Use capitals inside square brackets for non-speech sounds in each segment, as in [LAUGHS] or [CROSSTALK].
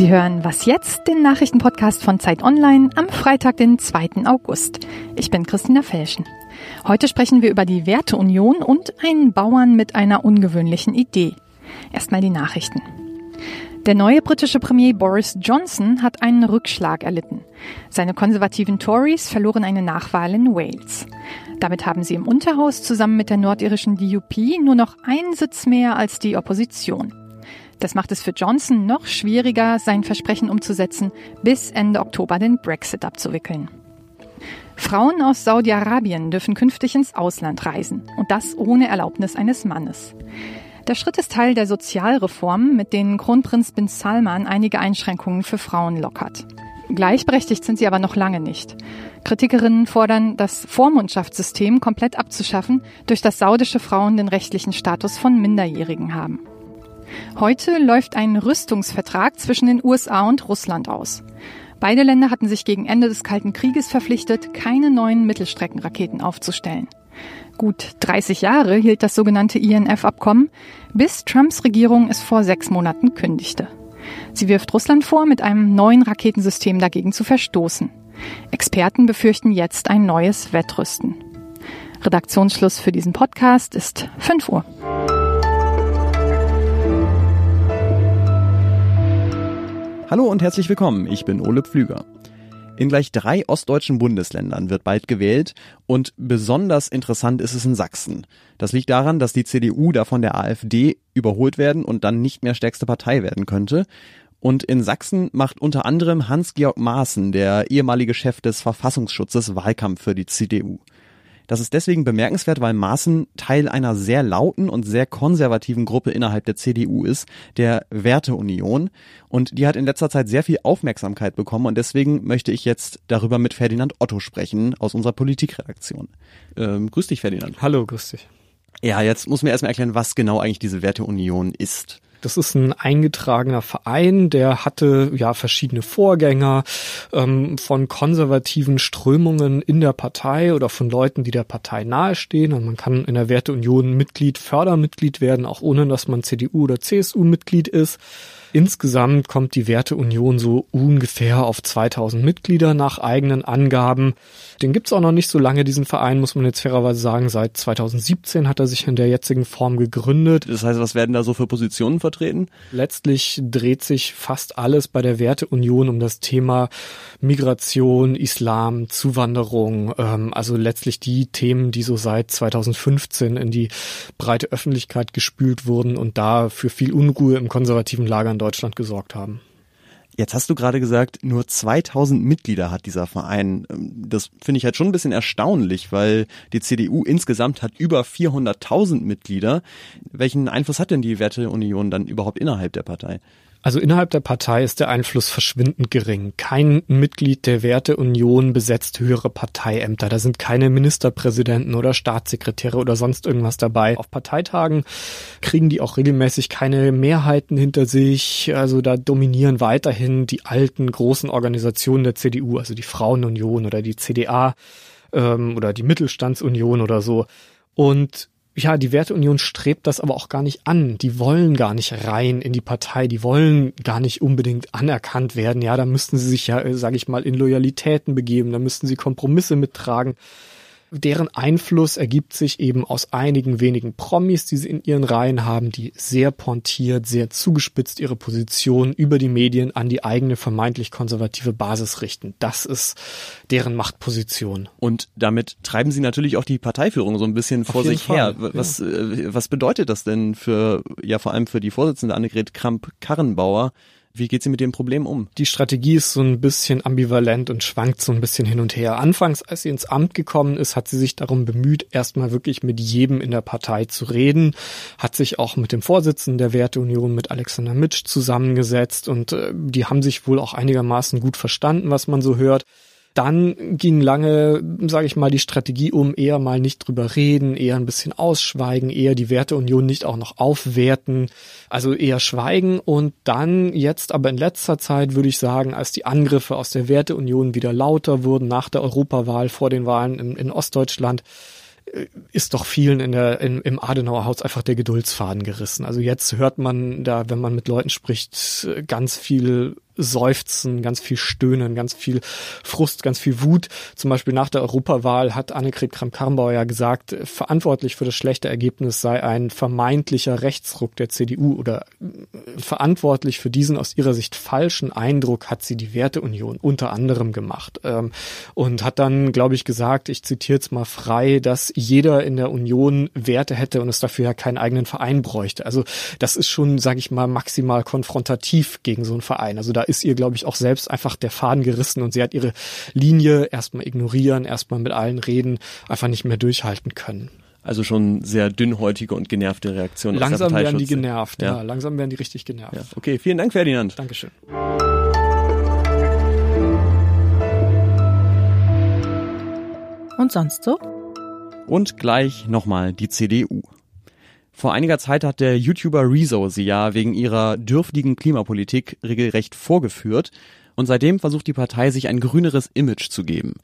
Sie hören Was jetzt, den Nachrichtenpodcast von Zeit Online am Freitag, den 2. August. Ich bin Christina Felschen. Heute sprechen wir über die Werteunion und einen Bauern mit einer ungewöhnlichen Idee. Erstmal die Nachrichten. Der neue britische Premier Boris Johnson hat einen Rückschlag erlitten. Seine konservativen Tories verloren eine Nachwahl in Wales. Damit haben sie im Unterhaus zusammen mit der nordirischen DUP nur noch einen Sitz mehr als die Opposition. Das macht es für Johnson noch schwieriger, sein Versprechen umzusetzen, bis Ende Oktober den Brexit abzuwickeln. Frauen aus Saudi-Arabien dürfen künftig ins Ausland reisen und das ohne Erlaubnis eines Mannes. Der Schritt ist Teil der Sozialreformen, mit denen Kronprinz bin Salman einige Einschränkungen für Frauen lockert. Gleichberechtigt sind sie aber noch lange nicht. Kritikerinnen fordern, das Vormundschaftssystem komplett abzuschaffen, durch das saudische Frauen den rechtlichen Status von Minderjährigen haben. Heute läuft ein Rüstungsvertrag zwischen den USA und Russland aus. Beide Länder hatten sich gegen Ende des Kalten Krieges verpflichtet, keine neuen Mittelstreckenraketen aufzustellen. Gut 30 Jahre hielt das sogenannte INF-Abkommen, bis Trumps Regierung es vor sechs Monaten kündigte. Sie wirft Russland vor, mit einem neuen Raketensystem dagegen zu verstoßen. Experten befürchten jetzt ein neues Wettrüsten. Redaktionsschluss für diesen Podcast ist 5 Uhr. Hallo und herzlich willkommen, ich bin Ole Pflüger. In gleich drei ostdeutschen Bundesländern wird bald gewählt und besonders interessant ist es in Sachsen. Das liegt daran, dass die CDU da von der AfD überholt werden und dann nicht mehr stärkste Partei werden könnte. Und in Sachsen macht unter anderem Hans-Georg Maaßen, der ehemalige Chef des Verfassungsschutzes, Wahlkampf für die CDU. Das ist deswegen bemerkenswert, weil Maaßen Teil einer sehr lauten und sehr konservativen Gruppe innerhalb der CDU ist, der Werteunion. Und die hat in letzter Zeit sehr viel Aufmerksamkeit bekommen und deswegen möchte ich jetzt darüber mit Ferdinand Otto sprechen aus unserer Politikredaktion. Ähm, grüß dich, Ferdinand. Hallo, grüß dich. Ja, jetzt muss mir erstmal erklären, was genau eigentlich diese Werteunion ist. Das ist ein eingetragener Verein, der hatte ja verschiedene Vorgänger ähm, von konservativen Strömungen in der Partei oder von Leuten, die der Partei nahestehen. Und man kann in der Werteunion Mitglied, Fördermitglied werden, auch ohne dass man CDU oder CSU Mitglied ist. Insgesamt kommt die Werteunion so ungefähr auf 2000 Mitglieder nach eigenen Angaben. Den gibt's auch noch nicht so lange, diesen Verein, muss man jetzt fairerweise sagen. Seit 2017 hat er sich in der jetzigen Form gegründet. Das heißt, was werden da so für Positionen vertreten? Letztlich dreht sich fast alles bei der Werteunion um das Thema Migration, Islam, Zuwanderung. Ähm, also letztlich die Themen, die so seit 2015 in die breite Öffentlichkeit gespült wurden und da für viel Unruhe im konservativen Lager Deutschland gesorgt haben. Jetzt hast du gerade gesagt, nur 2000 Mitglieder hat dieser Verein. Das finde ich halt schon ein bisschen erstaunlich, weil die CDU insgesamt hat über 400.000 Mitglieder. Welchen Einfluss hat denn die Werteunion dann überhaupt innerhalb der Partei? Also innerhalb der Partei ist der Einfluss verschwindend gering. Kein Mitglied der Werteunion besetzt höhere Parteiämter. Da sind keine Ministerpräsidenten oder Staatssekretäre oder sonst irgendwas dabei. Auf Parteitagen kriegen die auch regelmäßig keine Mehrheiten hinter sich. Also da dominieren weiterhin die alten großen Organisationen der CDU, also die Frauenunion oder die CDA ähm, oder die Mittelstandsunion oder so. Und ja, die Werteunion strebt das aber auch gar nicht an. Die wollen gar nicht rein in die Partei, die wollen gar nicht unbedingt anerkannt werden. Ja, da müssten sie sich ja, äh, sage ich mal, in Loyalitäten begeben, da müssten sie Kompromisse mittragen. Deren Einfluss ergibt sich eben aus einigen wenigen Promis, die sie in ihren Reihen haben, die sehr pontiert, sehr zugespitzt ihre Position über die Medien an die eigene vermeintlich konservative Basis richten. Das ist deren Machtposition. Und damit treiben sie natürlich auch die Parteiführung so ein bisschen vor sich Fall. her. Was, ja. Äh, was bedeutet das denn für, ja vor allem für die Vorsitzende Annegret Kramp-Karrenbauer, wie geht sie mit dem Problem um? Die Strategie ist so ein bisschen ambivalent und schwankt so ein bisschen hin und her. Anfangs, als sie ins Amt gekommen ist, hat sie sich darum bemüht, erstmal wirklich mit jedem in der Partei zu reden, hat sich auch mit dem Vorsitzenden der Werteunion, mit Alexander Mitsch zusammengesetzt und äh, die haben sich wohl auch einigermaßen gut verstanden, was man so hört. Dann ging lange, sage ich mal, die Strategie um, eher mal nicht drüber reden, eher ein bisschen ausschweigen, eher die Werteunion nicht auch noch aufwerten, also eher schweigen. Und dann jetzt aber in letzter Zeit würde ich sagen, als die Angriffe aus der Werteunion wieder lauter wurden nach der Europawahl vor den Wahlen in, in Ostdeutschland, äh, ist doch vielen in der, in, im Adenauer Haus einfach der Geduldsfaden gerissen. Also jetzt hört man da, wenn man mit Leuten spricht, ganz viel Seufzen, ganz viel Stöhnen, ganz viel Frust, ganz viel Wut. Zum Beispiel nach der Europawahl hat Annegret Kramp-Karrenbauer ja gesagt, verantwortlich für das schlechte Ergebnis sei ein vermeintlicher Rechtsruck der CDU oder äh, verantwortlich für diesen aus ihrer Sicht falschen Eindruck hat sie die Werteunion unter anderem gemacht ähm, und hat dann, glaube ich, gesagt, ich zitiere jetzt mal frei, dass jeder in der Union Werte hätte und es dafür ja keinen eigenen Verein bräuchte. Also das ist schon, sage ich mal, maximal konfrontativ gegen so einen Verein. Also da ist ihr, glaube ich, auch selbst einfach der Faden gerissen und sie hat ihre Linie erstmal ignorieren, erstmal mit allen reden, einfach nicht mehr durchhalten können. Also schon sehr dünnhäutige und genervte Reaktionen. Langsam werden die genervt, ja. ja. Langsam werden die richtig genervt. Ja. Okay, vielen Dank, Ferdinand. Dankeschön. Und sonst so? Und gleich nochmal die CDU. Vor einiger Zeit hat der YouTuber Rezo sie ja wegen ihrer dürftigen Klimapolitik regelrecht vorgeführt und seitdem versucht die Partei sich ein grüneres Image zu geben.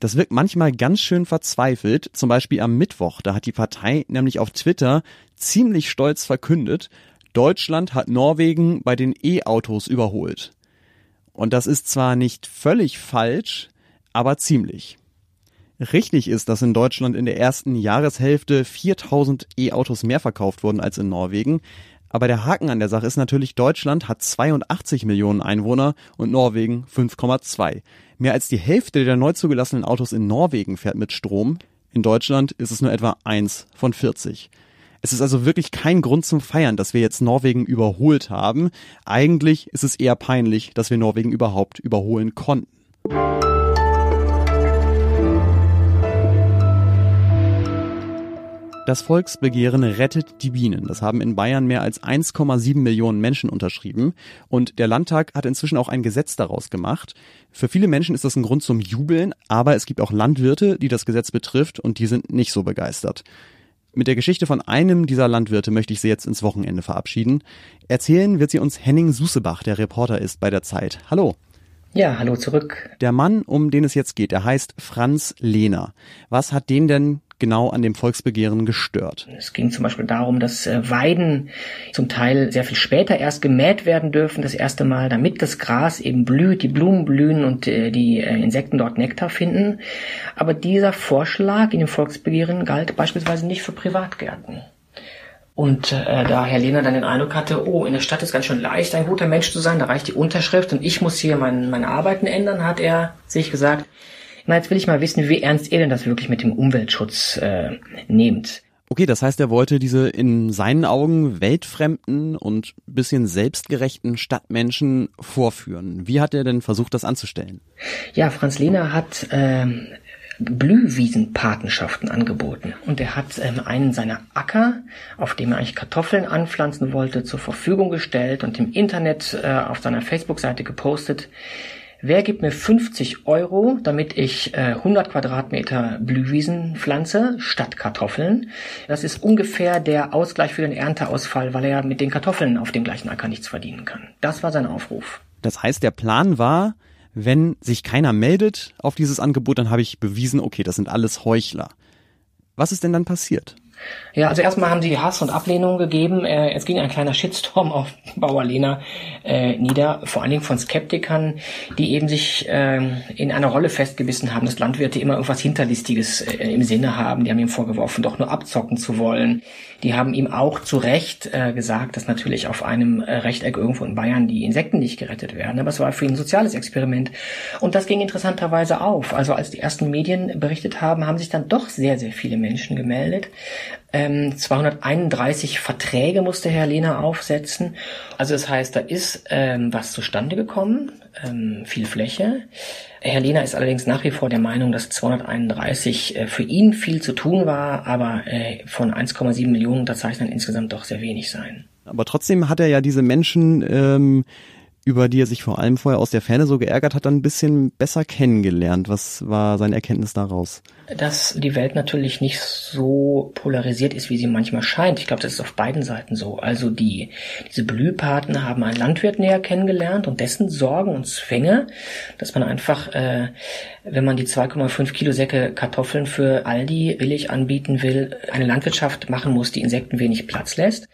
Das wirkt manchmal ganz schön verzweifelt. Zum Beispiel am Mittwoch, da hat die Partei nämlich auf Twitter ziemlich stolz verkündet, Deutschland hat Norwegen bei den E-Autos überholt. Und das ist zwar nicht völlig falsch, aber ziemlich. Richtig ist, dass in Deutschland in der ersten Jahreshälfte 4000 E-Autos mehr verkauft wurden als in Norwegen. Aber der Haken an der Sache ist natürlich, Deutschland hat 82 Millionen Einwohner und Norwegen 5,2. Mehr als die Hälfte der neu zugelassenen Autos in Norwegen fährt mit Strom. In Deutschland ist es nur etwa eins von 40. Es ist also wirklich kein Grund zum Feiern, dass wir jetzt Norwegen überholt haben. Eigentlich ist es eher peinlich, dass wir Norwegen überhaupt überholen konnten. Das Volksbegehren Rettet die Bienen. Das haben in Bayern mehr als 1,7 Millionen Menschen unterschrieben. Und der Landtag hat inzwischen auch ein Gesetz daraus gemacht. Für viele Menschen ist das ein Grund zum Jubeln, aber es gibt auch Landwirte, die das Gesetz betrifft und die sind nicht so begeistert. Mit der Geschichte von einem dieser Landwirte möchte ich Sie jetzt ins Wochenende verabschieden. Erzählen wird sie uns Henning Susebach, der Reporter ist bei der Zeit. Hallo. Ja, hallo zurück. Der Mann, um den es jetzt geht, der heißt Franz Lehner. Was hat den denn genau an dem Volksbegehren gestört? Es ging zum Beispiel darum, dass äh, Weiden zum Teil sehr viel später erst gemäht werden dürfen, das erste Mal, damit das Gras eben blüht, die Blumen blühen und äh, die äh, Insekten dort Nektar finden. Aber dieser Vorschlag in dem Volksbegehren galt beispielsweise nicht für Privatgärten. Und äh, da Herr Lehner dann den Eindruck hatte, oh, in der Stadt ist ganz schön leicht, ein guter Mensch zu sein, da reicht die Unterschrift und ich muss hier mein, meine Arbeiten ändern, hat er sich gesagt, na, jetzt will ich mal wissen, wie ernst ihr denn das wirklich mit dem Umweltschutz äh, nehmt. Okay, das heißt, er wollte diese in seinen Augen weltfremden und bisschen selbstgerechten Stadtmenschen vorführen. Wie hat er denn versucht, das anzustellen? Ja, Franz Lehner hat äh, Blühwiesenpatenschaften angeboten. Und er hat ähm, einen seiner Acker, auf dem er eigentlich Kartoffeln anpflanzen wollte, zur Verfügung gestellt und im Internet äh, auf seiner Facebook-Seite gepostet. Wer gibt mir 50 Euro, damit ich äh, 100 Quadratmeter Blühwiesen pflanze, statt Kartoffeln? Das ist ungefähr der Ausgleich für den Ernteausfall, weil er mit den Kartoffeln auf dem gleichen Acker nichts verdienen kann. Das war sein Aufruf. Das heißt, der Plan war, wenn sich keiner meldet auf dieses Angebot, dann habe ich bewiesen, okay, das sind alles Heuchler. Was ist denn dann passiert? Ja, also erstmal haben sie Hass und Ablehnung gegeben. Äh, es ging ein kleiner Shitstorm [LAUGHS] auf Bauer Lena äh, nieder, vor allen Dingen von Skeptikern, die eben sich äh, in einer Rolle festgebissen haben, dass Landwirte immer irgendwas Hinterlistiges äh, im Sinne haben. Die haben ihm vorgeworfen, doch nur abzocken zu wollen. Die haben ihm auch zu Recht äh, gesagt, dass natürlich auf einem äh, Rechteck irgendwo in Bayern die Insekten nicht gerettet werden. Aber es war für ihn ein soziales Experiment. Und das ging interessanterweise auf. Also als die ersten Medien berichtet haben, haben sich dann doch sehr, sehr viele Menschen gemeldet. Ähm, 231 Verträge musste Herr Lehner aufsetzen. Also das heißt, da ist ähm, was zustande gekommen, ähm, viel Fläche. Herr Lehner ist allerdings nach wie vor der Meinung, dass 231 äh, für ihn viel zu tun war, aber äh, von 1,7 Millionen Unterzeichnern insgesamt doch sehr wenig sein. Aber trotzdem hat er ja diese Menschen ähm, über die er sich vor allem vorher aus der Ferne so geärgert hat, dann ein bisschen besser kennengelernt. Was war seine Erkenntnis daraus? Dass die Welt natürlich nicht so polarisiert ist, wie sie manchmal scheint. Ich glaube, das ist auf beiden Seiten so. Also die, diese Blühpaten haben einen Landwirt näher kennengelernt und dessen Sorgen und Zwänge, dass man einfach, äh, wenn man die 2,5 Kilo Säcke Kartoffeln für Aldi billig anbieten will, eine Landwirtschaft machen muss, die Insekten wenig Platz lässt.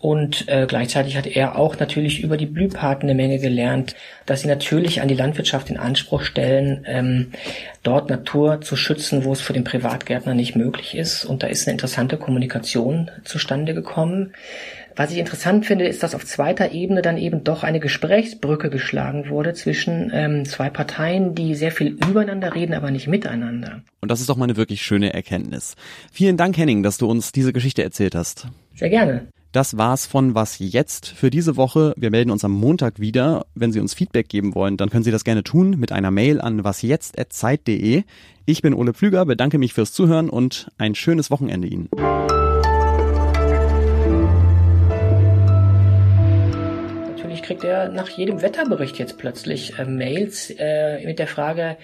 Und äh, gleichzeitig hat er auch natürlich über die Blühpaten eine Menge gelernt, dass sie natürlich an die Landwirtschaft in Anspruch stellen, ähm, dort Natur zu schützen, wo es für den Privatgärtner nicht möglich ist. Und da ist eine interessante Kommunikation zustande gekommen. Was ich interessant finde, ist, dass auf zweiter Ebene dann eben doch eine Gesprächsbrücke geschlagen wurde zwischen ähm, zwei Parteien, die sehr viel übereinander reden, aber nicht miteinander. Und das ist doch mal eine wirklich schöne Erkenntnis. Vielen Dank, Henning, dass du uns diese Geschichte erzählt hast. Sehr gerne. Das war's von Was jetzt für diese Woche. Wir melden uns am Montag wieder. Wenn Sie uns Feedback geben wollen, dann können Sie das gerne tun mit einer Mail an wasjetzt@zeit.de. Ich bin Ole Pflüger, bedanke mich fürs Zuhören und ein schönes Wochenende Ihnen. kriegt er nach jedem Wetterbericht jetzt plötzlich äh, Mails äh, mit der Frage,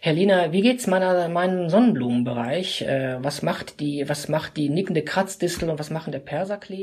Herr Lina, wie geht's meiner meinem Sonnenblumenbereich? Äh, was macht die was macht die nickende Kratzdistel und was machen der Perserklee?